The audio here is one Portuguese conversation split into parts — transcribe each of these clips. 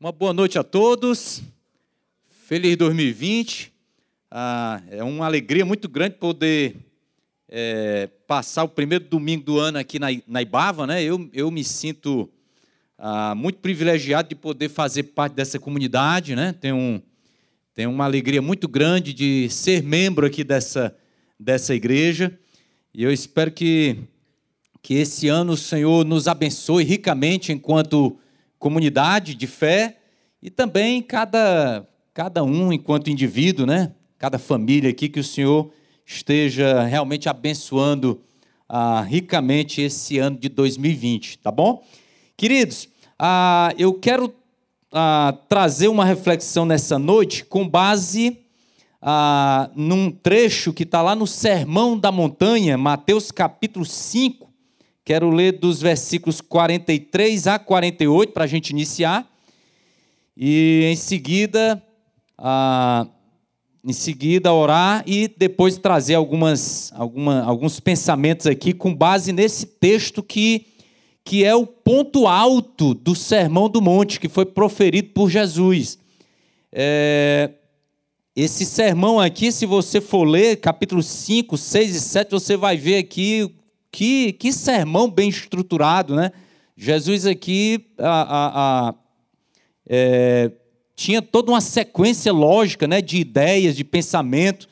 Uma boa noite a todos. Feliz 2020. Ah, é uma alegria muito grande poder é, passar o primeiro domingo do ano aqui na, na Ibava. Né? Eu, eu me sinto ah, muito privilegiado de poder fazer parte dessa comunidade. Né? Tenho, um, tenho uma alegria muito grande de ser membro aqui dessa, dessa igreja. E eu espero que, que esse ano o Senhor nos abençoe ricamente enquanto comunidade de fé e também cada, cada um enquanto indivíduo, né? Cada família aqui, que o Senhor esteja realmente abençoando ah, ricamente esse ano de 2020, tá bom? Queridos, ah, eu quero ah, trazer uma reflexão nessa noite com base ah, num trecho que está lá no Sermão da Montanha, Mateus capítulo 5, Quero ler dos versículos 43 a 48 para a gente iniciar. E em seguida, ah, em seguida orar e depois trazer algumas, alguma, alguns pensamentos aqui com base nesse texto que, que é o ponto alto do Sermão do Monte, que foi proferido por Jesus. É, esse sermão aqui, se você for ler, capítulo 5, 6 e 7, você vai ver aqui que, que sermão bem estruturado, né? Jesus aqui a, a, a, é, tinha toda uma sequência lógica né, de ideias, de pensamento.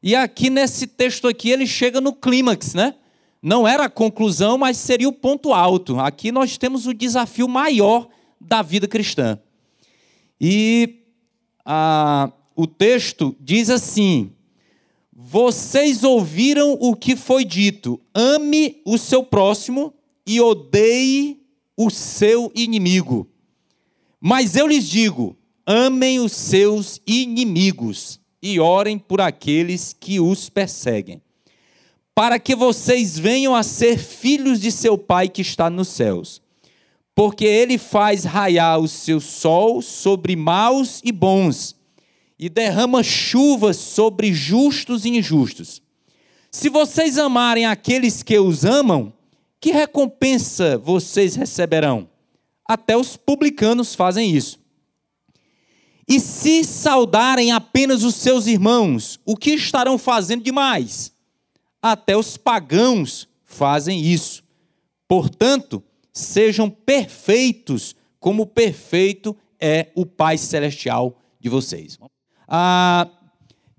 E aqui nesse texto aqui ele chega no clímax, né? Não era a conclusão, mas seria o ponto alto. Aqui nós temos o desafio maior da vida cristã. E a, o texto diz assim: vocês ouviram o que foi dito: ame o seu próximo e odeie o seu inimigo. Mas eu lhes digo: amem os seus inimigos e orem por aqueles que os perseguem, para que vocês venham a ser filhos de seu Pai que está nos céus. Porque ele faz raiar o seu sol sobre maus e bons e derrama chuvas sobre justos e injustos. Se vocês amarem aqueles que os amam, que recompensa vocês receberão? Até os publicanos fazem isso. E se saudarem apenas os seus irmãos, o que estarão fazendo demais? Até os pagãos fazem isso. Portanto, sejam perfeitos, como perfeito é o Pai Celestial de vocês. Ah,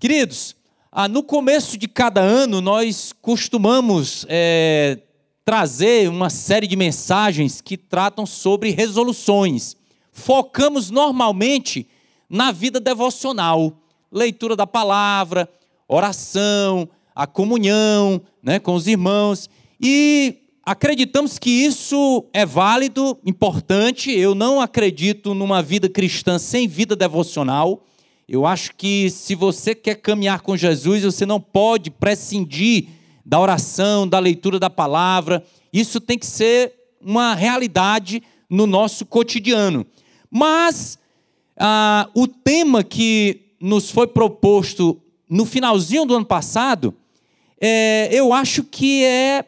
queridos, ah, no começo de cada ano nós costumamos é, trazer uma série de mensagens que tratam sobre resoluções. Focamos normalmente na vida devocional, leitura da palavra, oração, a comunhão né, com os irmãos. E acreditamos que isso é válido, importante. Eu não acredito numa vida cristã sem vida devocional. Eu acho que se você quer caminhar com Jesus, você não pode prescindir da oração, da leitura da palavra. Isso tem que ser uma realidade no nosso cotidiano. Mas ah, o tema que nos foi proposto no finalzinho do ano passado, é, eu acho que é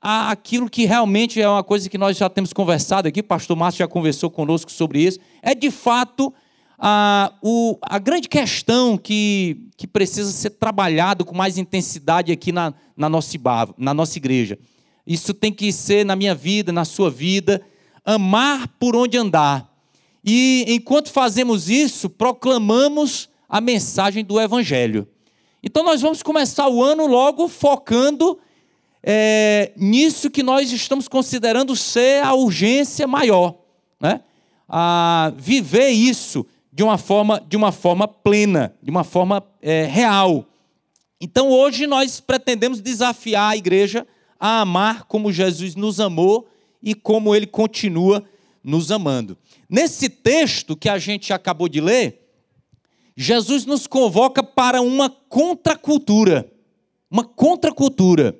aquilo que realmente é uma coisa que nós já temos conversado aqui, o pastor Márcio já conversou conosco sobre isso, é de fato a, o, a grande questão que, que precisa ser trabalhado com mais intensidade aqui na, na, nossa, na nossa igreja. Isso tem que ser na minha vida, na sua vida, amar por onde andar. E enquanto fazemos isso, proclamamos a mensagem do Evangelho. Então nós vamos começar o ano logo focando é, nisso que nós estamos considerando ser a urgência maior. Né? A viver isso de uma forma, de uma forma plena, de uma forma é, real. Então hoje nós pretendemos desafiar a igreja a amar como Jesus nos amou e como ele continua nos amando. Nesse texto que a gente acabou de ler, Jesus nos convoca para uma contracultura. Uma contracultura.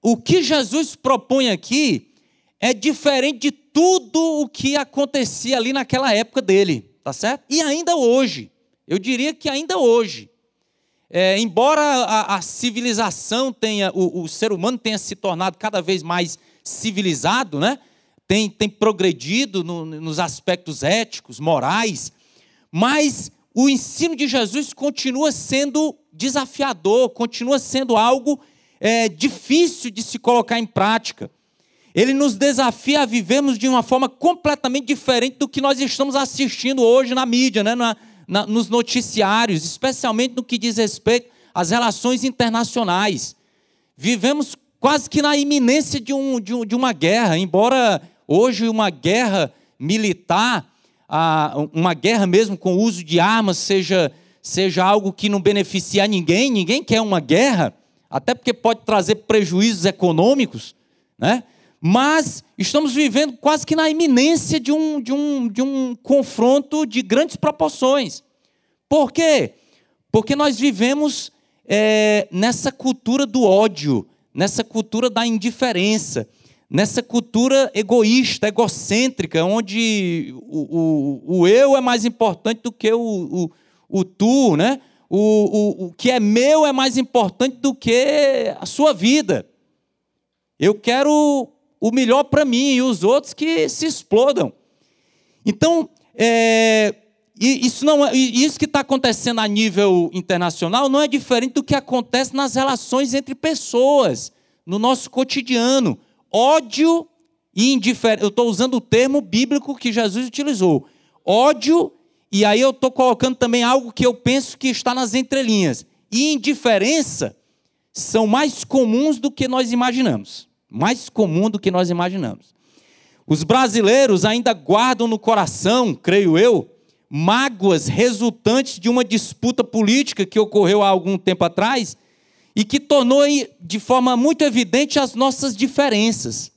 O que Jesus propõe aqui é diferente de tudo o que acontecia ali naquela época dele. Tá certo? E ainda hoje, eu diria que ainda hoje, é, embora a, a, civilização tenha, o, o ser humano tenha se tornado cada vez mais civilizado, né? tem, tem progredido no, nos aspectos éticos, morais, mas o ensino de Jesus continua sendo desafiador, continua sendo algo é, difícil de se colocar em prática. Ele nos desafia a vivermos de uma forma completamente diferente do que nós estamos assistindo hoje na mídia, né? na, na, nos noticiários, especialmente no que diz respeito às relações internacionais. Vivemos quase que na iminência de, um, de, um, de uma guerra, embora hoje uma guerra militar, uma guerra mesmo com o uso de armas, seja, seja algo que não beneficia ninguém, ninguém quer uma guerra, até porque pode trazer prejuízos econômicos, né? Mas estamos vivendo quase que na iminência de um, de um, de um confronto de grandes proporções. Por quê? Porque nós vivemos é, nessa cultura do ódio, nessa cultura da indiferença, nessa cultura egoísta, egocêntrica, onde o, o, o eu é mais importante do que o, o, o tu, né? O, o, o que é meu é mais importante do que a sua vida. Eu quero o melhor para mim e os outros que se explodam. Então, é, isso, não, é, isso que está acontecendo a nível internacional não é diferente do que acontece nas relações entre pessoas, no nosso cotidiano. Ódio e indiferença. Eu estou usando o termo bíblico que Jesus utilizou. Ódio, e aí eu estou colocando também algo que eu penso que está nas entrelinhas. E indiferença são mais comuns do que nós imaginamos mais comum do que nós imaginamos. Os brasileiros ainda guardam no coração, creio eu, mágoas resultantes de uma disputa política que ocorreu há algum tempo atrás e que tornou de forma muito evidente as nossas diferenças.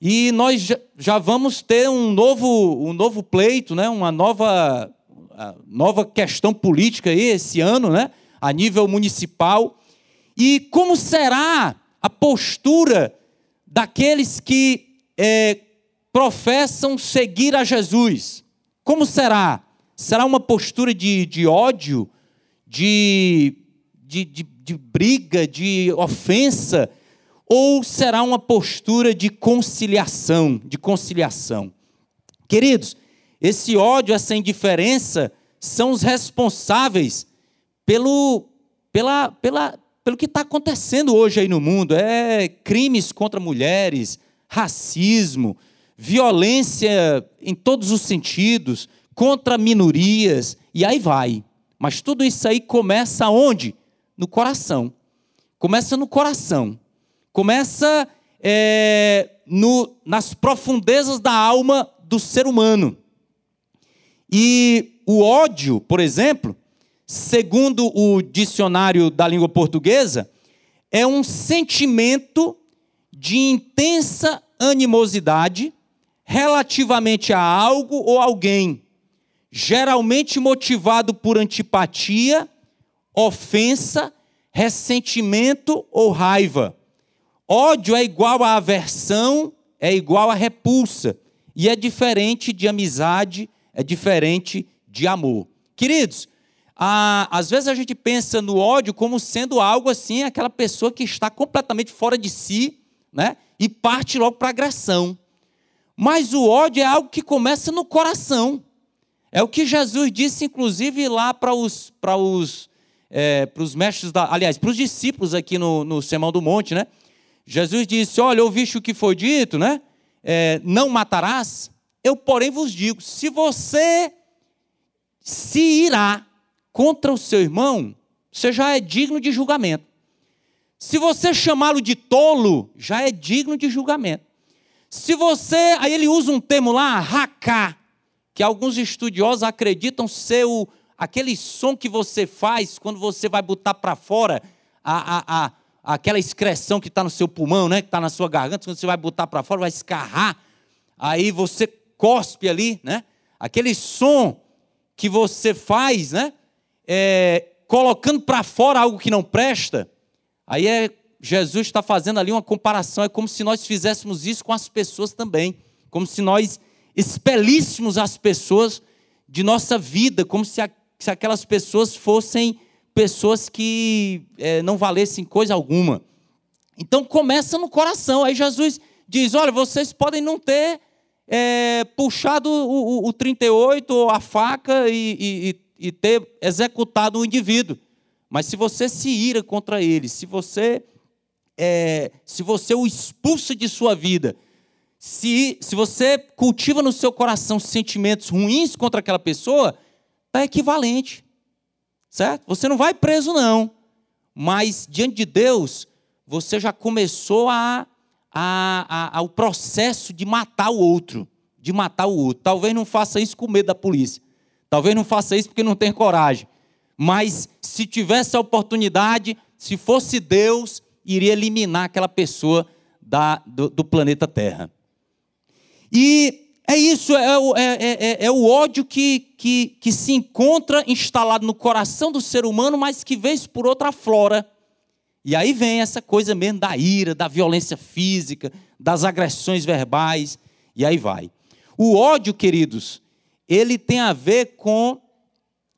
E nós já vamos ter um novo, um novo pleito, né? uma nova, nova questão política aí esse ano, né? a nível municipal. E como será a postura daqueles que é, professam seguir a Jesus. Como será? Será uma postura de, de ódio, de, de, de, de briga, de ofensa? Ou será uma postura de conciliação, de conciliação? Queridos, esse ódio, essa indiferença são os responsáveis pelo, pela, pela, pelo que está acontecendo hoje aí no mundo. É crimes contra mulheres, racismo, violência em todos os sentidos, contra minorias, e aí vai. Mas tudo isso aí começa onde? No coração. Começa no coração. Começa é, no, nas profundezas da alma do ser humano. E o ódio, por exemplo, segundo o dicionário da língua portuguesa, é um sentimento de intensa animosidade relativamente a algo ou alguém, geralmente motivado por antipatia, ofensa, ressentimento ou raiva. Ódio é igual a aversão, é igual a repulsa, e é diferente de amizade, é diferente de amor. Queridos, ah, às vezes a gente pensa no ódio como sendo algo assim, aquela pessoa que está completamente fora de si, né? E parte logo para agressão. Mas o ódio é algo que começa no coração. É o que Jesus disse, inclusive, lá para os, para os, é, para os mestres, da, aliás, para os discípulos aqui no, no Sermão do Monte, né? Jesus disse: Olha, ouviste o que foi dito, né? É, não matarás. Eu, porém, vos digo: se você se irá contra o seu irmão, você já é digno de julgamento. Se você chamá-lo de tolo, já é digno de julgamento. Se você, aí ele usa um termo lá, racá, que alguns estudiosos acreditam ser o, aquele som que você faz quando você vai botar para fora a, a, a, aquela excreção que está no seu pulmão, né, que está na sua garganta, quando você vai botar para fora, vai escarrar, aí você cospe ali, né? Aquele som que você faz, né? É, colocando para fora algo que não presta, aí é Jesus está fazendo ali uma comparação, é como se nós fizéssemos isso com as pessoas também, como se nós expelíssemos as pessoas de nossa vida, como se, a, se aquelas pessoas fossem pessoas que é, não valessem coisa alguma. Então começa no coração. Aí Jesus diz: olha, vocês podem não ter é, puxado o, o, o 38 ou a faca e, e, e ter executado o indivíduo. Mas se você se ira contra ele, se você é, se você o expulsa de sua vida, se, se você cultiva no seu coração sentimentos ruins contra aquela pessoa, está equivalente. Certo? Você não vai preso, não. Mas diante de Deus, você já começou a, a, a, ao processo de matar o outro. De matar o outro. Talvez não faça isso com medo da polícia. Talvez não faça isso porque não tem coragem. Mas se tivesse a oportunidade, se fosse Deus, iria eliminar aquela pessoa da, do, do planeta Terra. E é isso, é, é, é, é o ódio que, que, que se encontra instalado no coração do ser humano, mas que vez por outra flora. E aí vem essa coisa mesmo da ira, da violência física, das agressões verbais, e aí vai. O ódio, queridos, ele tem a ver com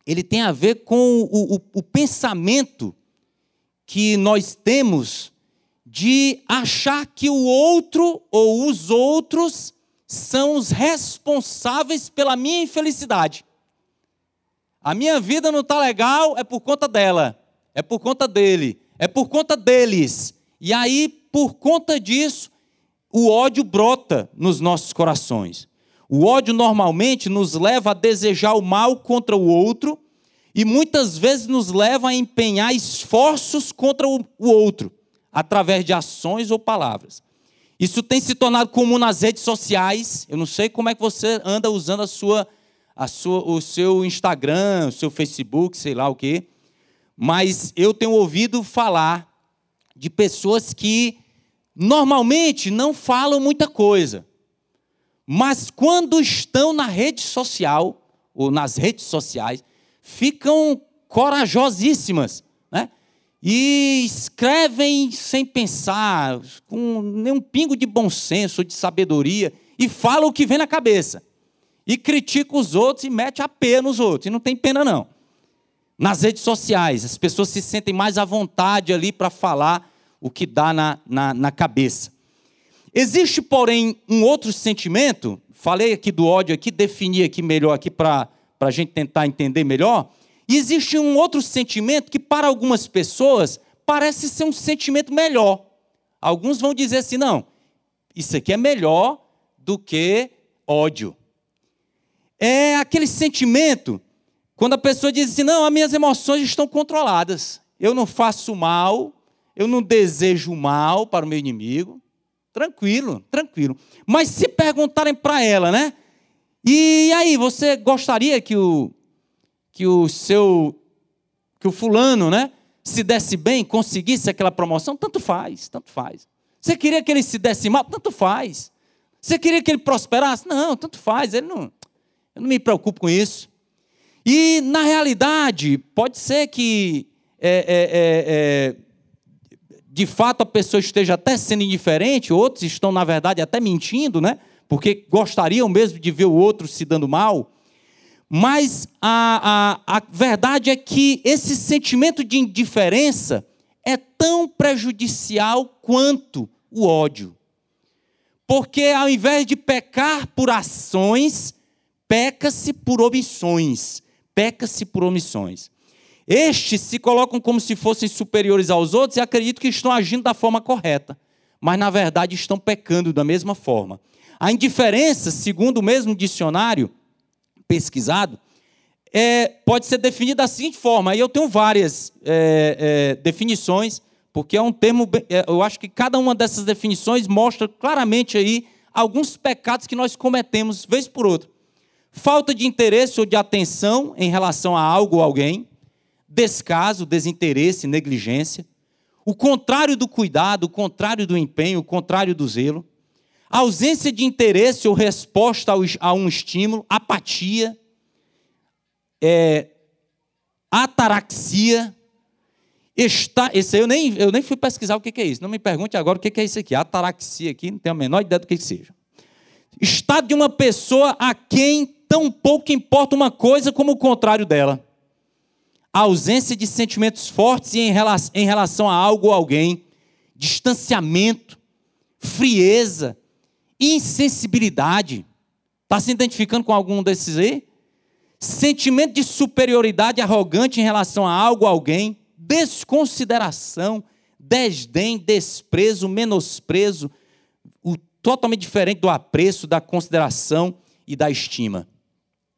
ele tem a ver com o, o, o pensamento que nós temos de achar que o outro ou os outros são os responsáveis pela minha infelicidade. A minha vida não está legal, é por conta dela, é por conta dele, é por conta deles. E aí, por conta disso, o ódio brota nos nossos corações. O ódio normalmente nos leva a desejar o mal contra o outro e muitas vezes nos leva a empenhar esforços contra o outro, através de ações ou palavras. Isso tem se tornado comum nas redes sociais. Eu não sei como é que você anda usando a sua, a sua, o seu Instagram, o seu Facebook, sei lá o quê. Mas eu tenho ouvido falar de pessoas que normalmente não falam muita coisa. Mas quando estão na rede social, ou nas redes sociais, ficam corajosíssimas, né? E escrevem sem pensar, com nenhum pingo de bom senso, de sabedoria, e falam o que vem na cabeça. E critica os outros e mete a pena nos outros. E não tem pena, não. Nas redes sociais, as pessoas se sentem mais à vontade ali para falar o que dá na, na, na cabeça. Existe, porém, um outro sentimento, falei aqui do ódio aqui, defini aqui melhor aqui para a gente tentar entender melhor. E existe um outro sentimento que, para algumas pessoas, parece ser um sentimento melhor. Alguns vão dizer assim: não, isso aqui é melhor do que ódio. É aquele sentimento quando a pessoa diz assim: não, as minhas emoções estão controladas. Eu não faço mal, eu não desejo mal para o meu inimigo. Tranquilo, tranquilo. Mas se perguntarem para ela, né? E aí, você gostaria que o, que o seu, que o fulano, né? Se desse bem, conseguisse aquela promoção? Tanto faz, tanto faz. Você queria que ele se desse mal? Tanto faz. Você queria que ele prosperasse? Não, tanto faz. Ele não, eu não me preocupo com isso. E, na realidade, pode ser que, é, é, é, é, de fato, a pessoa esteja até sendo indiferente, outros estão, na verdade, até mentindo, né? porque gostariam mesmo de ver o outro se dando mal. Mas a, a, a verdade é que esse sentimento de indiferença é tão prejudicial quanto o ódio. Porque ao invés de pecar por ações, peca-se por omissões peca-se por omissões. Estes se colocam como se fossem superiores aos outros e acreditam que estão agindo da forma correta, mas na verdade estão pecando da mesma forma. A indiferença, segundo o mesmo dicionário pesquisado, é, pode ser definida da seguinte forma, aí eu tenho várias é, é, definições, porque é um termo, é, eu acho que cada uma dessas definições mostra claramente aí alguns pecados que nós cometemos vez por outra falta de interesse ou de atenção em relação a algo ou alguém, descaso, desinteresse, negligência, o contrário do cuidado, o contrário do empenho, o contrário do zelo, ausência de interesse ou resposta a um estímulo, apatia, é, ataraxia, está, esse eu nem, eu nem fui pesquisar o que é isso, não me pergunte agora o que é isso aqui, ataraxia aqui, não tenho a menor ideia do que seja. Estado de uma pessoa a quem tão pouco importa uma coisa como o contrário dela. A ausência de sentimentos fortes em relação a algo ou alguém, distanciamento, frieza, insensibilidade. Está se identificando com algum desses aí? Sentimento de superioridade arrogante em relação a algo ou alguém, desconsideração, desdém, desprezo, menosprezo, o totalmente diferente do apreço, da consideração e da estima.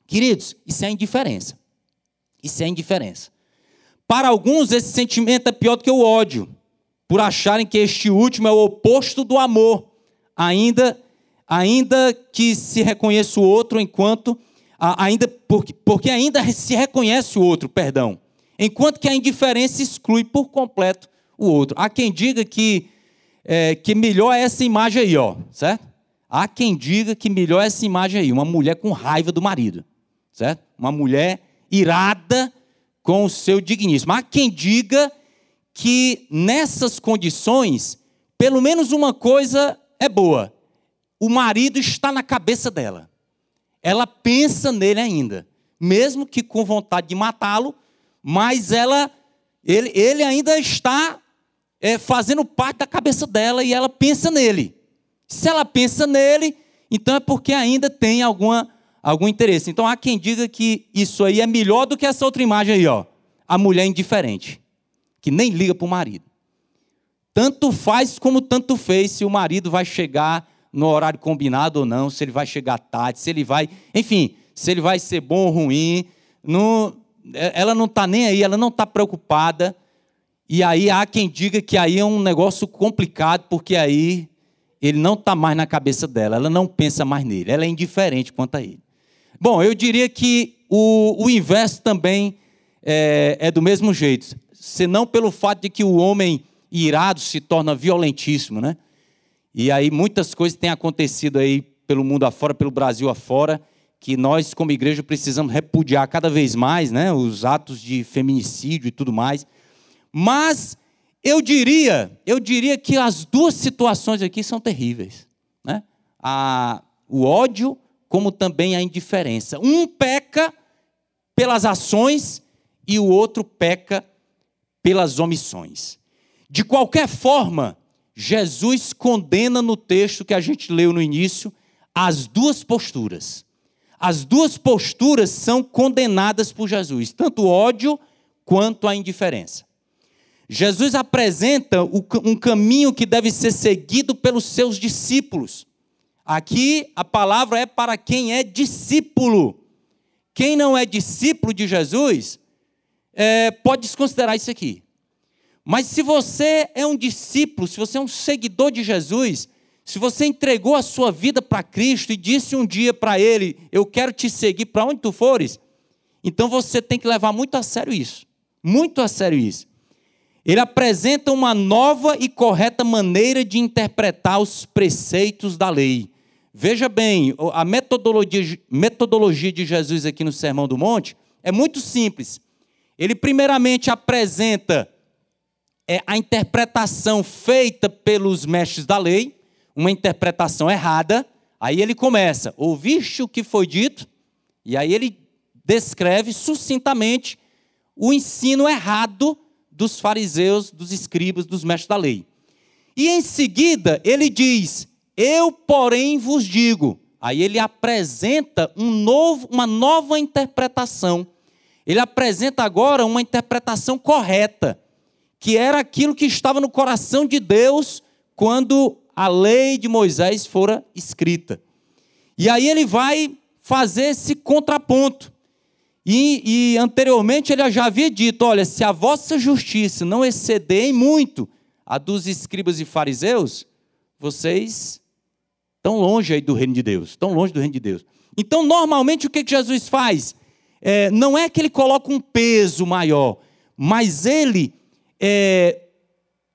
Queridos, isso é indiferença. Isso é indiferença. Para alguns, esse sentimento é pior do que o ódio, por acharem que este último é o oposto do amor, ainda, ainda que se reconheça o outro enquanto ainda porque, porque ainda se reconhece o outro, perdão, enquanto que a indiferença exclui por completo o outro. Há quem diga que é, que melhor é essa imagem aí, ó, certo? Há quem diga que melhor é essa imagem aí, uma mulher com raiva do marido, certo? Uma mulher irada com o seu digníssimo. Há quem diga que nessas condições, pelo menos uma coisa é boa: o marido está na cabeça dela. Ela pensa nele ainda, mesmo que com vontade de matá-lo, mas ela, ele, ele ainda está é, fazendo parte da cabeça dela e ela pensa nele. Se ela pensa nele, então é porque ainda tem alguma algum interesse. Então há quem diga que isso aí é melhor do que essa outra imagem aí, ó. A mulher indiferente, que nem liga para o marido. Tanto faz como tanto fez se o marido vai chegar no horário combinado ou não, se ele vai chegar tarde, se ele vai. Enfim, se ele vai ser bom ou ruim. Não, ela não está nem aí, ela não está preocupada. E aí há quem diga que aí é um negócio complicado, porque aí ele não está mais na cabeça dela, ela não pensa mais nele, ela é indiferente quanto a ele. Bom, eu diria que o, o inverso também é, é do mesmo jeito, senão pelo fato de que o homem irado se torna violentíssimo, né? E aí muitas coisas têm acontecido aí pelo mundo afora, pelo Brasil afora, que nós como igreja precisamos repudiar cada vez mais, né? Os atos de feminicídio e tudo mais. Mas eu diria, eu diria que as duas situações aqui são terríveis, né? A, o ódio como também a indiferença. Um peca pelas ações e o outro peca pelas omissões. De qualquer forma, Jesus condena no texto que a gente leu no início as duas posturas. As duas posturas são condenadas por Jesus, tanto o ódio quanto a indiferença. Jesus apresenta um caminho que deve ser seguido pelos seus discípulos. Aqui a palavra é para quem é discípulo. Quem não é discípulo de Jesus, é, pode desconsiderar isso aqui. Mas se você é um discípulo, se você é um seguidor de Jesus, se você entregou a sua vida para Cristo e disse um dia para Ele: Eu quero te seguir para onde tu fores, então você tem que levar muito a sério isso. Muito a sério isso. Ele apresenta uma nova e correta maneira de interpretar os preceitos da lei. Veja bem, a metodologia, metodologia de Jesus aqui no Sermão do Monte é muito simples. Ele, primeiramente, apresenta é, a interpretação feita pelos mestres da lei, uma interpretação errada. Aí ele começa: ouviste o que foi dito? E aí ele descreve sucintamente o ensino errado dos fariseus, dos escribas, dos mestres da lei. E em seguida ele diz: eu, porém, vos digo. Aí ele apresenta um novo, uma nova interpretação. Ele apresenta agora uma interpretação correta, que era aquilo que estava no coração de Deus quando a lei de Moisés fora escrita. E aí ele vai fazer esse contraponto. E, e, anteriormente ele já havia dito: olha, se a vossa justiça não exceder em muito a dos escribas e fariseus, vocês Tão longe aí do reino de Deus, tão longe do reino de Deus. Então, normalmente, o que, Jesus faz? É, não é que ele coloca um peso maior, mas ele é,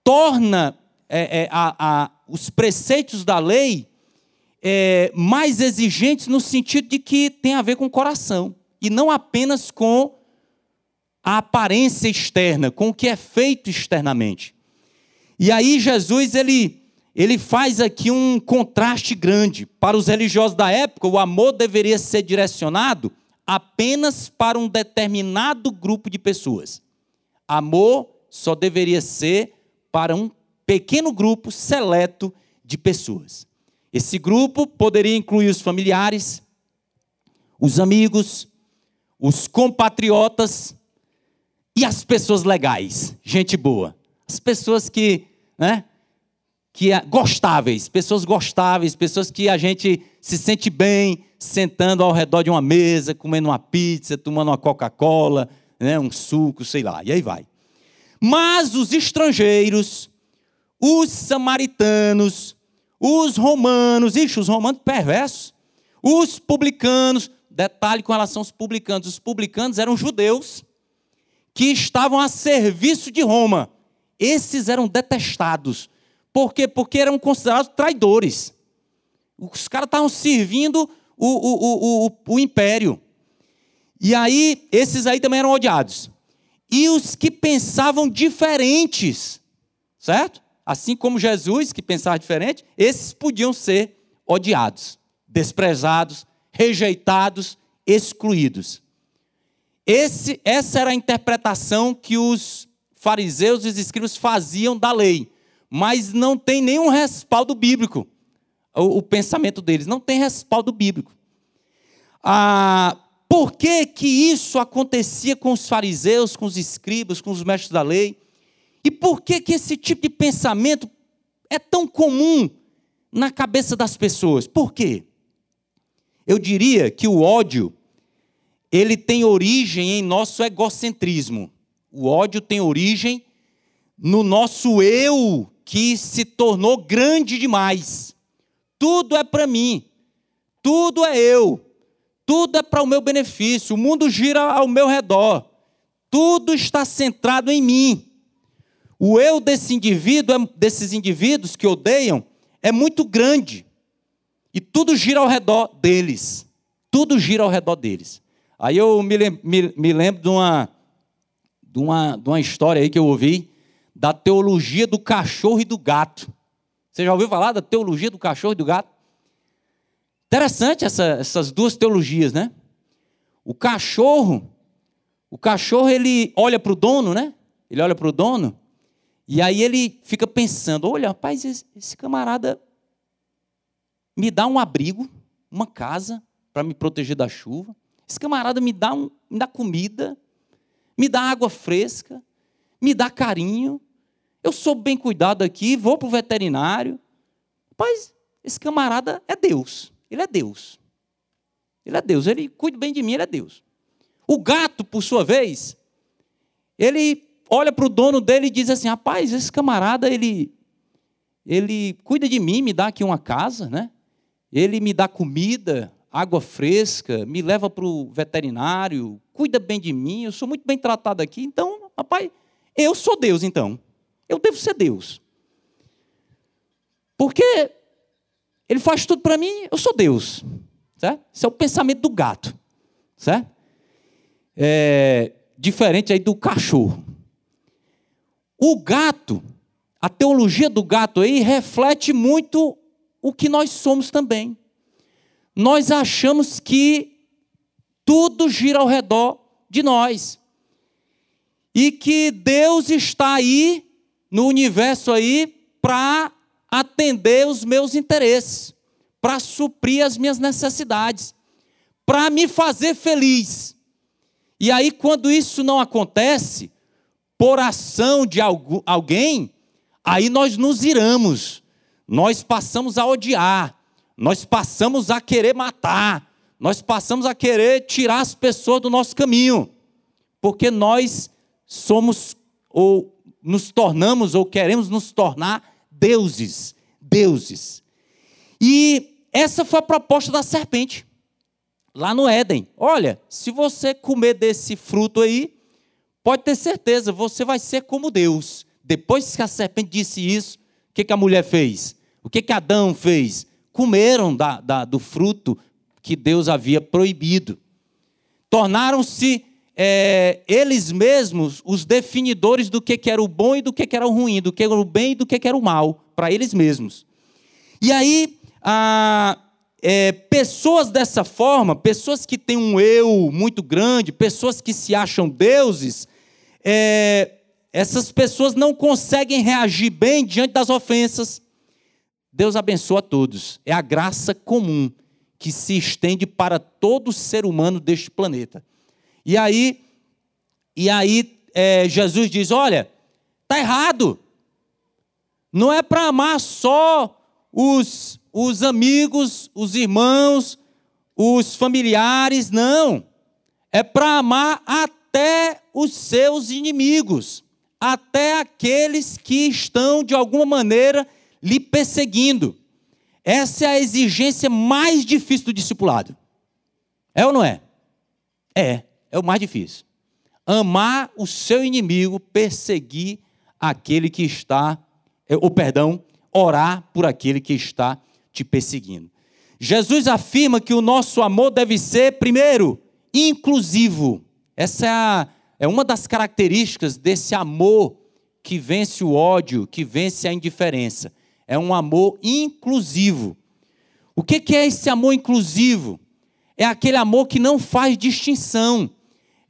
torna é, é a, a, os preceitos da lei é, mais exigentes no sentido de que tem a ver com o coração, e não apenas com a aparência externa, com o que é feito externamente. E aí Jesus ele ele faz aqui um contraste grande. Para os religiosos da época, o amor deveria ser direcionado apenas para um determinado grupo de pessoas. Amor só deveria ser para um pequeno grupo seleto de pessoas. Esse grupo poderia incluir os familiares, os amigos, os compatriotas e as pessoas legais, gente boa. As pessoas que, né, que é gostáveis, pessoas gostáveis, pessoas que a gente se sente bem sentando ao redor de uma mesa, comendo uma pizza, tomando uma Coca-Cola, né, um suco, sei lá, e aí vai. Mas os estrangeiros, os samaritanos, os romanos, ixi, os romanos perversos, os publicanos, detalhe com relação aos publicanos, os publicanos eram judeus que estavam a serviço de Roma. Esses eram detestados. Por quê? Porque eram considerados traidores. Os caras estavam servindo o, o, o, o, império. E aí, esses aí também eram odiados. E os que pensavam diferentes, certo? Assim como Jesus, que pensava diferente, esses podiam ser odiados, desprezados, rejeitados, excluídos. Esse, essa era a interpretação que os fariseus e os escribas faziam da lei, mas não tem nenhum respaldo bíblico. O, o pensamento deles não tem respaldo bíblico. Ah, por que, que isso acontecia com os fariseus, com os escribas, com os mestres da lei? E por que, que esse tipo de pensamento é tão comum na cabeça das pessoas? Por quê? Eu diria que o ódio ele tem origem em nosso egocentrismo. O ódio tem origem no nosso eu que se tornou grande demais. Tudo é para mim. Tudo é eu. Tudo é para o meu benefício. O mundo gira ao meu redor. Tudo está centrado em mim. O eu desse indivíduo, é, desses indivíduos que odeiam, é muito grande. E tudo gira ao redor deles. Tudo gira ao redor deles. Aí eu me, me, me lembro de uma, de, uma, de uma história aí que eu ouvi da teologia do cachorro e do gato. Você já ouviu falar da teologia do cachorro e do gato? Interessante essa, essas duas teologias, né? O cachorro, o cachorro ele olha para o dono, né? Ele olha para o dono e aí ele fica pensando: olha, rapaz, esse, esse camarada me dá um abrigo, uma casa para me proteger da chuva. Esse camarada me dá, um, me dá comida, me dá água fresca, me dá carinho. Eu sou bem cuidado aqui, vou para o veterinário. Mas esse camarada é Deus. Ele é Deus. Ele é Deus. Ele cuida bem de mim, ele é Deus. O gato, por sua vez, ele olha para o dono dele e diz assim: rapaz, esse camarada, ele, ele cuida de mim, me dá aqui uma casa, né? Ele me dá comida, água fresca, me leva para o veterinário, cuida bem de mim, eu sou muito bem tratado aqui. Então, rapaz, eu sou Deus, então. Eu devo ser Deus. Porque ele faz tudo para mim, eu sou Deus. Certo? Esse é o pensamento do gato. Certo? É, diferente aí do cachorro. O gato, a teologia do gato aí reflete muito o que nós somos também nós achamos que tudo gira ao redor de nós. E que Deus está aí, no universo aí, para atender os meus interesses, para suprir as minhas necessidades, para me fazer feliz. E aí, quando isso não acontece, por ação de alguém, aí nós nos iramos, nós passamos a odiar, nós passamos a querer matar, nós passamos a querer tirar as pessoas do nosso caminho, porque nós somos ou nos tornamos ou queremos nos tornar deuses, deuses. E essa foi a proposta da serpente lá no Éden. Olha, se você comer desse fruto aí, pode ter certeza, você vai ser como Deus. Depois que a serpente disse isso, o que, que a mulher fez? O que, que Adão fez? comeram da, da, do fruto que Deus havia proibido. Tornaram-se é, eles mesmos os definidores do que, que era o bom e do que, que era o ruim, do que era o bem e do que, que era o mal, para eles mesmos. E aí, a, é, pessoas dessa forma, pessoas que têm um eu muito grande, pessoas que se acham deuses, é, essas pessoas não conseguem reagir bem diante das ofensas, Deus abençoa a todos. É a graça comum que se estende para todo ser humano deste planeta. E aí, e aí é, Jesus diz: olha, tá errado. Não é para amar só os, os amigos, os irmãos, os familiares, não. É para amar até os seus inimigos, até aqueles que estão, de alguma maneira, lhe perseguindo. Essa é a exigência mais difícil do discipulado. É ou não é? É, é o mais difícil. Amar o seu inimigo, perseguir aquele que está, é, ou perdão, orar por aquele que está te perseguindo. Jesus afirma que o nosso amor deve ser, primeiro, inclusivo. Essa é, a, é uma das características desse amor que vence o ódio, que vence a indiferença. É um amor inclusivo. O que é esse amor inclusivo? É aquele amor que não faz distinção.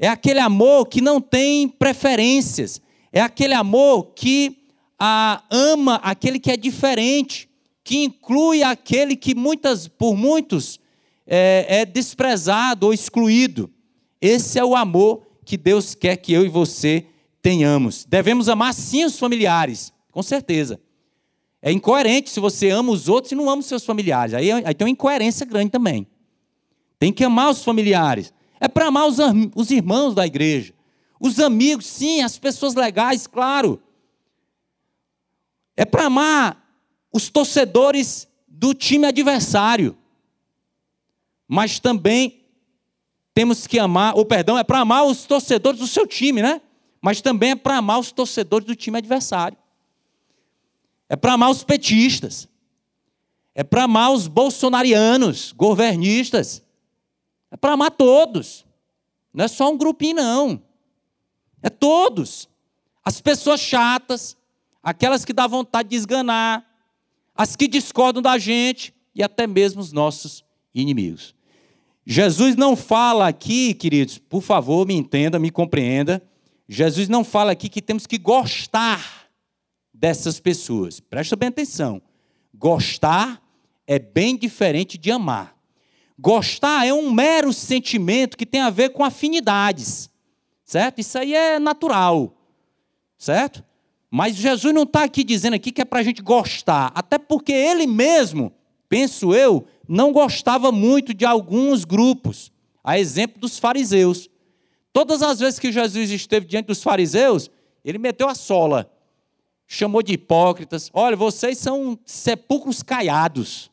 É aquele amor que não tem preferências. É aquele amor que ah, ama aquele que é diferente, que inclui aquele que muitas, por muitos é, é desprezado ou excluído. Esse é o amor que Deus quer que eu e você tenhamos. Devemos amar sim os familiares, com certeza. É incoerente se você ama os outros e não ama os seus familiares. Aí, aí tem uma incoerência grande também. Tem que amar os familiares. É para amar os, os irmãos da igreja. Os amigos, sim, as pessoas legais, claro. É para amar os torcedores do time adversário. Mas também temos que amar, ou perdão, é para amar os torcedores do seu time, né? Mas também é para amar os torcedores do time adversário. É para amar os petistas. É para amar os bolsonarianos, governistas. É para amar todos. Não é só um grupinho, não. É todos. As pessoas chatas, aquelas que dá vontade de esganar, as que discordam da gente e até mesmo os nossos inimigos. Jesus não fala aqui, queridos, por favor, me entenda, me compreenda. Jesus não fala aqui que temos que gostar dessas pessoas. Presta bem atenção. Gostar é bem diferente de amar. Gostar é um mero sentimento que tem a ver com afinidades, certo? Isso aí é natural, certo? Mas Jesus não está aqui dizendo aqui que é para a gente gostar, até porque ele mesmo, penso eu, não gostava muito de alguns grupos, a exemplo dos fariseus. Todas as vezes que Jesus esteve diante dos fariseus, ele meteu a sola, chamou de hipócritas. Olha, vocês são sepulcros caiados.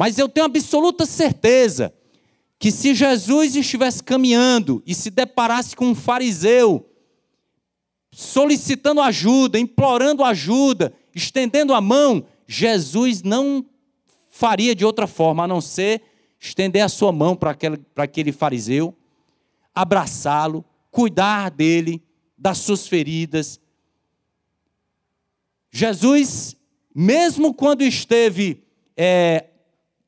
Mas eu tenho absoluta certeza que se Jesus estivesse caminhando e se deparasse com um fariseu, solicitando ajuda, implorando ajuda, estendendo a mão, Jesus não faria de outra forma a não ser estender a sua mão para aquele, para aquele fariseu, abraçá-lo, cuidar dele, das suas feridas. Jesus, mesmo quando esteve é,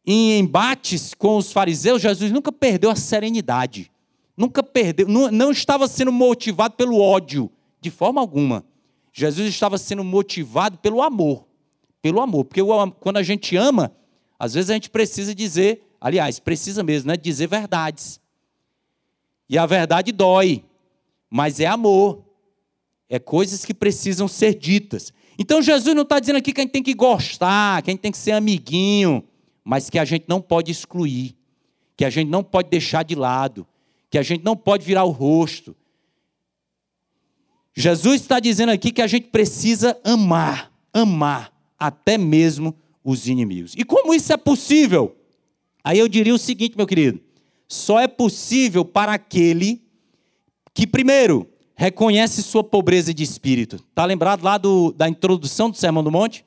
em embates com os fariseus, Jesus nunca perdeu a serenidade, nunca perdeu, não, não estava sendo motivado pelo ódio, de forma alguma. Jesus estava sendo motivado pelo amor, pelo amor, porque quando a gente ama, às vezes a gente precisa dizer, aliás, precisa mesmo, né? Dizer verdades. E a verdade dói, mas é amor. É coisas que precisam ser ditas. Então Jesus não está dizendo aqui que a gente tem que gostar, que a gente tem que ser amiguinho, mas que a gente não pode excluir, que a gente não pode deixar de lado, que a gente não pode virar o rosto. Jesus está dizendo aqui que a gente precisa amar, amar, até mesmo os inimigos. E como isso é possível? Aí eu diria o seguinte, meu querido: só é possível para aquele que, primeiro, reconhece sua pobreza de espírito. Está lembrado lá do, da introdução do Sermão do Monte?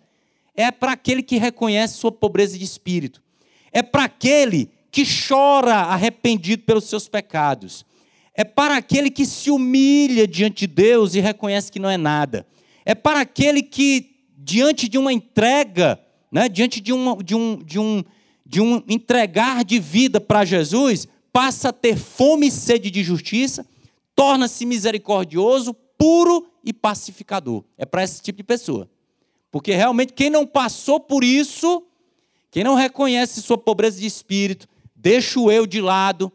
É para aquele que reconhece sua pobreza de espírito. É para aquele que chora arrependido pelos seus pecados. É para aquele que se humilha diante de Deus e reconhece que não é nada. É para aquele que, diante de uma entrega né, diante de, uma, de, um, de, um, de um entregar de vida para Jesus, passa a ter fome e sede de justiça, torna-se misericordioso, puro e pacificador. É para esse tipo de pessoa. Porque realmente quem não passou por isso, quem não reconhece sua pobreza de espírito, deixa o eu de lado,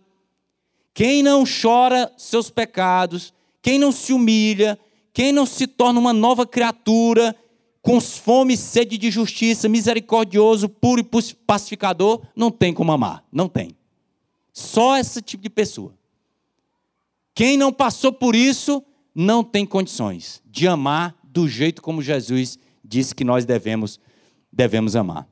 quem não chora seus pecados, quem não se humilha, quem não se torna uma nova criatura, com fome e sede de justiça, misericordioso, puro e pacificador, não tem como amar. Não tem. Só esse tipo de pessoa. Quem não passou por isso, não tem condições de amar do jeito como Jesus disse que nós devemos, devemos amar.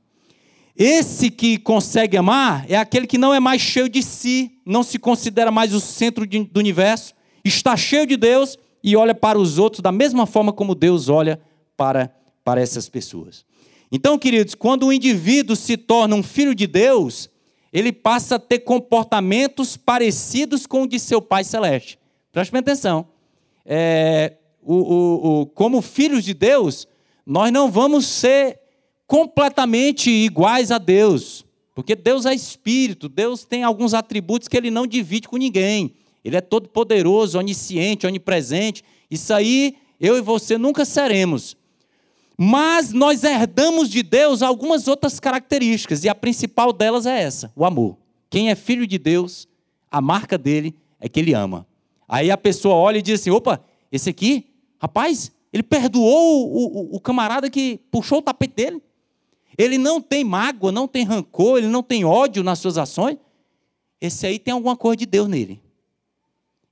Esse que consegue amar é aquele que não é mais cheio de si, não se considera mais o centro de, do universo, está cheio de Deus e olha para os outros da mesma forma como Deus olha para, para essas pessoas. Então, queridos, quando o indivíduo se torna um filho de Deus, ele passa a ter comportamentos parecidos com o de seu Pai Celeste. Preste atenção. É, o, o, o, como filhos de Deus, nós não vamos ser completamente iguais a Deus, porque Deus é espírito, Deus tem alguns atributos que ele não divide com ninguém. Ele é todo poderoso, onisciente, onipresente. Isso aí eu e você nunca seremos. Mas nós herdamos de Deus algumas outras características, e a principal delas é essa: o amor. Quem é filho de Deus, a marca dele é que ele ama. Aí a pessoa olha e diz assim: opa, esse aqui, rapaz, ele perdoou o, o, o camarada que puxou o tapete dele. Ele não tem mágoa, não tem rancor, ele não tem ódio nas suas ações. Esse aí tem alguma coisa de Deus nele.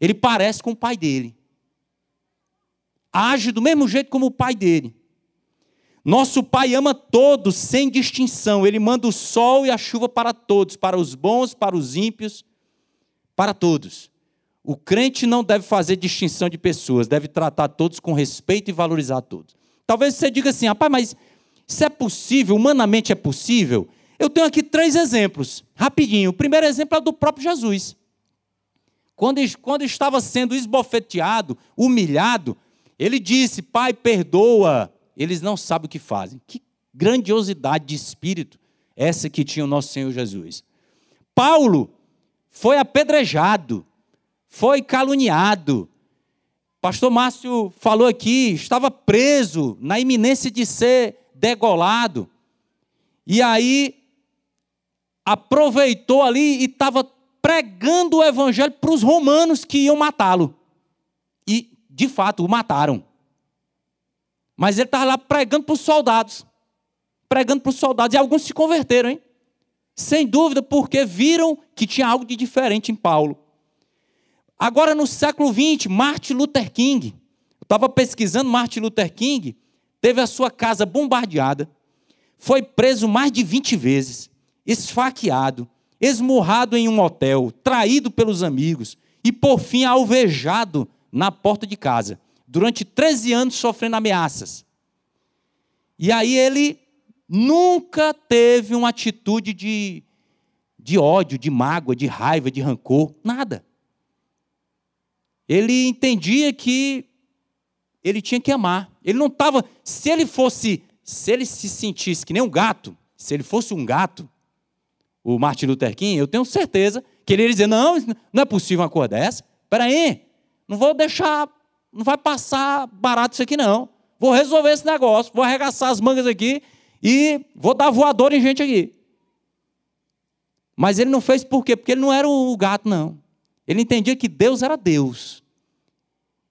Ele parece com o pai dele. Age do mesmo jeito como o pai dele. Nosso pai ama todos sem distinção. Ele manda o sol e a chuva para todos, para os bons, para os ímpios, para todos. O crente não deve fazer distinção de pessoas, deve tratar todos com respeito e valorizar todos. Talvez você diga assim, rapaz, mas isso é possível, humanamente é possível? Eu tenho aqui três exemplos, rapidinho. O primeiro exemplo é do próprio Jesus. Quando, quando estava sendo esbofeteado, humilhado, ele disse: Pai, perdoa, eles não sabem o que fazem. Que grandiosidade de espírito essa que tinha o nosso Senhor Jesus. Paulo foi apedrejado, foi caluniado. Pastor Márcio falou aqui, estava preso na iminência de ser degolado. E aí aproveitou ali e estava pregando o evangelho para os romanos que iam matá-lo. E, de fato, o mataram. Mas ele estava lá pregando para os soldados. Pregando para os soldados. E alguns se converteram, hein? Sem dúvida, porque viram que tinha algo de diferente em Paulo. Agora, no século XX, Martin Luther King. Eu estava pesquisando Martin Luther King teve a sua casa bombardeada, foi preso mais de 20 vezes, esfaqueado, esmurrado em um hotel, traído pelos amigos e, por fim, alvejado na porta de casa, durante 13 anos sofrendo ameaças. E aí ele nunca teve uma atitude de, de ódio, de mágoa, de raiva, de rancor, nada. Ele entendia que ele tinha que amar. Ele não estava. Se ele fosse. Se ele se sentisse que nem um gato, se ele fosse um gato, o Martin Luther King, eu tenho certeza que ele ia dizer: não, não é possível uma coisa dessa. Peraí, não vou deixar. Não vai passar barato isso aqui, não. Vou resolver esse negócio, vou arregaçar as mangas aqui e vou dar voador em gente aqui. Mas ele não fez por quê? Porque ele não era o gato, não. Ele entendia que Deus era Deus.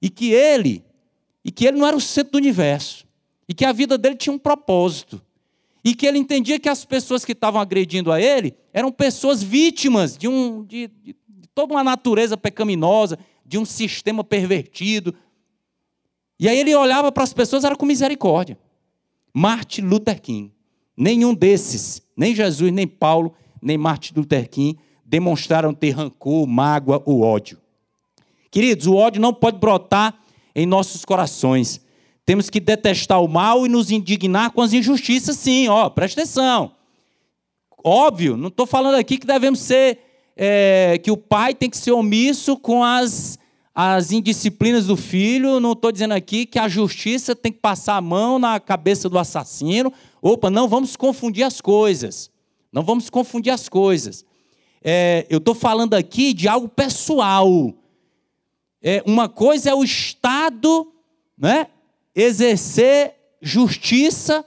E que ele e que ele não era o centro do universo, e que a vida dele tinha um propósito, e que ele entendia que as pessoas que estavam agredindo a ele eram pessoas vítimas de, um, de, de toda uma natureza pecaminosa, de um sistema pervertido. E aí ele olhava para as pessoas, era com misericórdia. Martin Luther King. Nenhum desses, nem Jesus, nem Paulo, nem Martin Luther King, demonstraram ter rancor, mágoa ou ódio. Queridos, o ódio não pode brotar em nossos corações. Temos que detestar o mal e nos indignar com as injustiças, sim, ó, presta atenção. Óbvio, não estou falando aqui que devemos ser, é, que o pai tem que ser omisso com as, as indisciplinas do filho, não estou dizendo aqui que a justiça tem que passar a mão na cabeça do assassino. Opa, não vamos confundir as coisas. Não vamos confundir as coisas. É, eu estou falando aqui de algo pessoal é, uma coisa é o Estado né, exercer justiça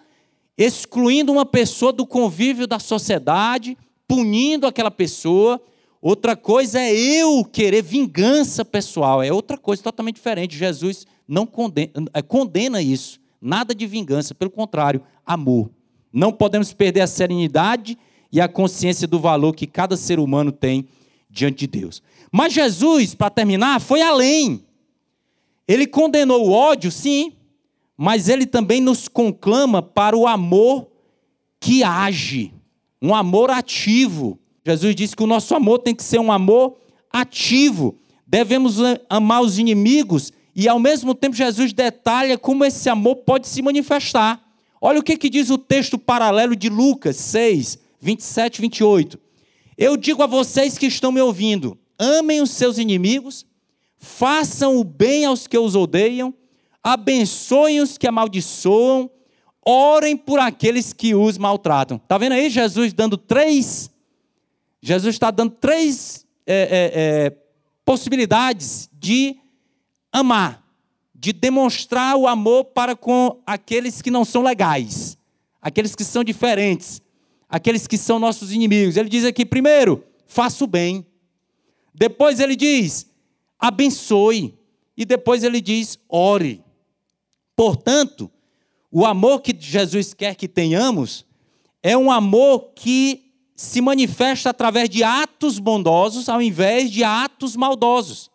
excluindo uma pessoa do convívio da sociedade, punindo aquela pessoa. Outra coisa é eu querer vingança pessoal, é outra coisa totalmente diferente. Jesus não condena, é, condena isso, nada de vingança, pelo contrário, amor. Não podemos perder a serenidade e a consciência do valor que cada ser humano tem diante de Deus. Mas Jesus, para terminar, foi além. Ele condenou o ódio, sim, mas ele também nos conclama para o amor que age, um amor ativo. Jesus disse que o nosso amor tem que ser um amor ativo. Devemos amar os inimigos e, ao mesmo tempo, Jesus detalha como esse amor pode se manifestar. Olha o que, que diz o texto paralelo de Lucas 6, 27 e 28. Eu digo a vocês que estão me ouvindo: amem os seus inimigos, façam o bem aos que os odeiam, abençoem os que amaldiçoam, orem por aqueles que os maltratam. Está vendo aí Jesus dando três? Jesus está dando três é, é, é, possibilidades de amar, de demonstrar o amor para com aqueles que não são legais, aqueles que são diferentes, aqueles que são nossos inimigos. Ele diz aqui, primeiro, faça o bem. Depois ele diz, abençoe. E depois ele diz, ore. Portanto, o amor que Jesus quer que tenhamos é um amor que se manifesta através de atos bondosos ao invés de atos maldosos.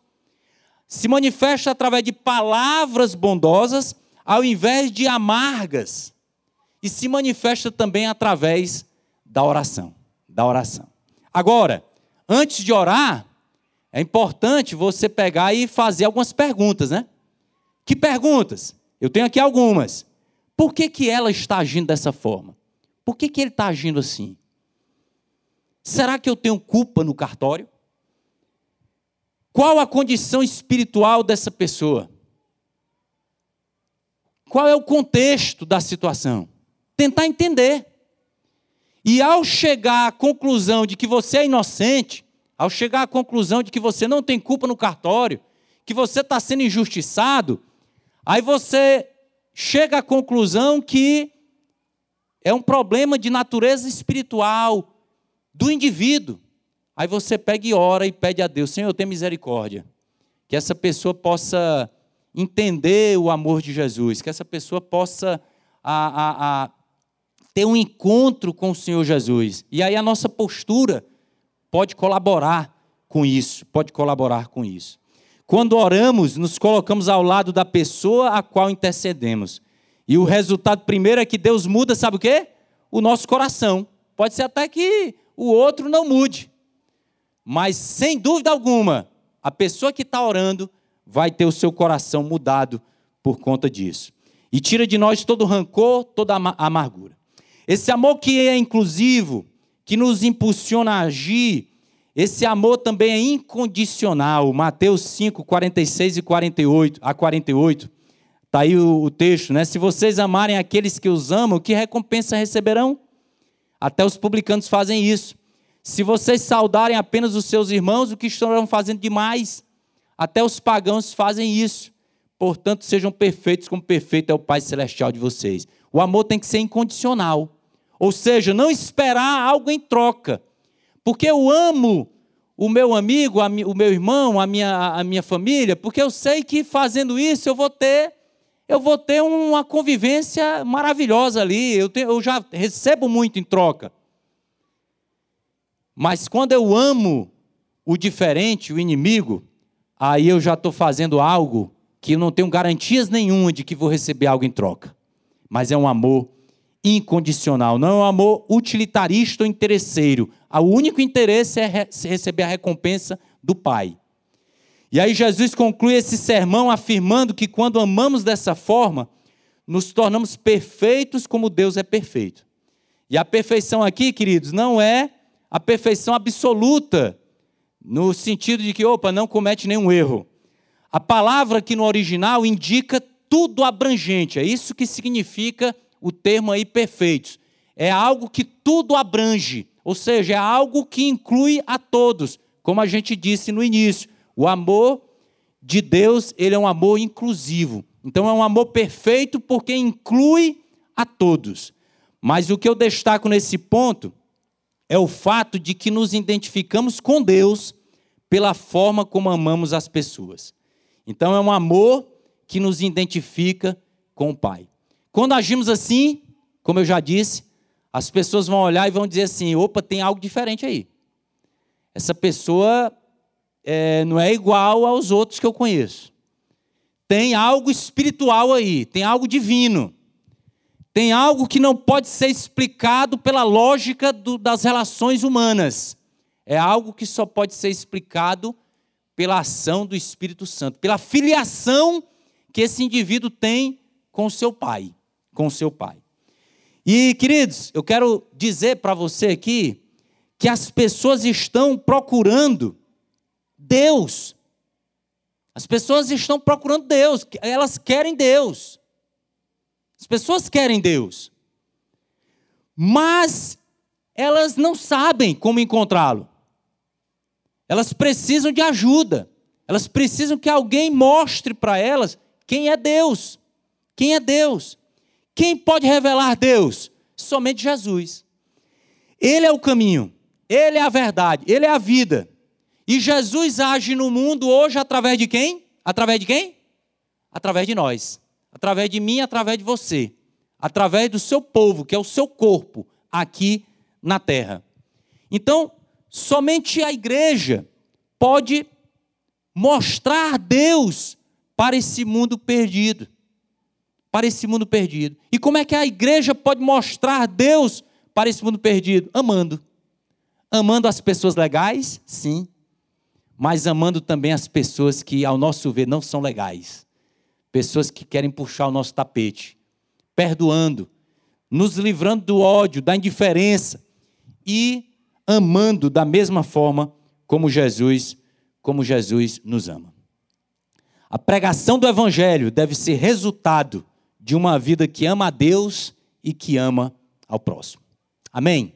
Se manifesta através de palavras bondosas ao invés de amargas. E se manifesta também através da oração, da oração. Agora, antes de orar, é importante você pegar e fazer algumas perguntas, né? Que perguntas? Eu tenho aqui algumas. Por que, que ela está agindo dessa forma? Por que, que ele está agindo assim? Será que eu tenho culpa no cartório? Qual a condição espiritual dessa pessoa? Qual é o contexto da situação? Tentar entender. E ao chegar à conclusão de que você é inocente, ao chegar à conclusão de que você não tem culpa no cartório, que você está sendo injustiçado, aí você chega à conclusão que é um problema de natureza espiritual do indivíduo. Aí você pega e ora e pede a Deus: Senhor, tenha misericórdia. Que essa pessoa possa entender o amor de Jesus, que essa pessoa possa a, a, a ter um encontro com o Senhor Jesus. E aí a nossa postura pode colaborar com isso, pode colaborar com isso. Quando oramos, nos colocamos ao lado da pessoa a qual intercedemos. E o resultado primeiro é que Deus muda, sabe o quê? O nosso coração. Pode ser até que o outro não mude. Mas, sem dúvida alguma, a pessoa que está orando vai ter o seu coração mudado por conta disso. E tira de nós todo o rancor, toda a amargura. Esse amor que é inclusivo, que nos impulsiona a agir, esse amor também é incondicional. Mateus 5, 46 e 48, a 48. Está aí o, o, texto, né? Se vocês amarem aqueles que os amam, que recompensa receberão? Até os publicanos fazem isso. Se vocês saudarem apenas os seus irmãos, o que estarão fazendo demais? Até os pagãos fazem isso. Portanto, sejam perfeitos como perfeito é o Pai Celestial de vocês. O amor tem que ser incondicional. Ou seja, não esperar algo em troca. Porque eu amo o meu amigo, o meu irmão, a minha, a minha família, porque eu sei que fazendo isso eu vou ter eu vou ter uma convivência maravilhosa ali. Eu, tenho, eu já recebo muito em troca. Mas quando eu amo o diferente, o inimigo, aí eu já estou fazendo algo que eu não tenho garantias nenhuma de que vou receber algo em troca. Mas é um amor incondicional, não é um amor utilitarista ou interesseiro. O único interesse é receber a recompensa do Pai. E aí Jesus conclui esse sermão afirmando que quando amamos dessa forma, nos tornamos perfeitos como Deus é perfeito. E a perfeição aqui, queridos, não é a perfeição absoluta, no sentido de que, opa, não comete nenhum erro. A palavra aqui no original indica tudo abrangente, é isso que significa o termo aí perfeitos. É algo que tudo abrange, ou seja, é algo que inclui a todos, como a gente disse no início. O amor de Deus, ele é um amor inclusivo. Então é um amor perfeito porque inclui a todos. Mas o que eu destaco nesse ponto é o fato de que nos identificamos com Deus pela forma como amamos as pessoas. Então é um amor que nos identifica com o Pai. Quando agimos assim, como eu já disse, as pessoas vão olhar e vão dizer assim: opa, tem algo diferente aí. Essa pessoa é, não é igual aos outros que eu conheço. Tem algo espiritual aí, tem algo divino. Tem algo que não pode ser explicado pela lógica do, das relações humanas. É algo que só pode ser explicado pela ação do Espírito Santo, pela filiação que esse indivíduo tem com o seu pai, com seu pai. E, queridos, eu quero dizer para você aqui que as pessoas estão procurando Deus. As pessoas estão procurando Deus, elas querem Deus. As pessoas querem Deus. Mas elas não sabem como encontrá-lo. Elas precisam de ajuda. Elas precisam que alguém mostre para elas quem é Deus. Quem é Deus? Quem pode revelar Deus? Somente Jesus. Ele é o caminho, ele é a verdade, ele é a vida. E Jesus age no mundo hoje através de quem? Através de quem? Através de nós. Através de mim, através de você. Através do seu povo, que é o seu corpo, aqui na terra. Então, somente a igreja pode mostrar Deus para esse mundo perdido para esse mundo perdido. E como é que a igreja pode mostrar Deus para esse mundo perdido? Amando. Amando as pessoas legais, sim, mas amando também as pessoas que, ao nosso ver, não são legais. Pessoas que querem puxar o nosso tapete. Perdoando, nos livrando do ódio, da indiferença e amando da mesma forma como Jesus, como Jesus nos ama. A pregação do evangelho deve ser resultado de uma vida que ama a Deus e que ama ao próximo. Amém?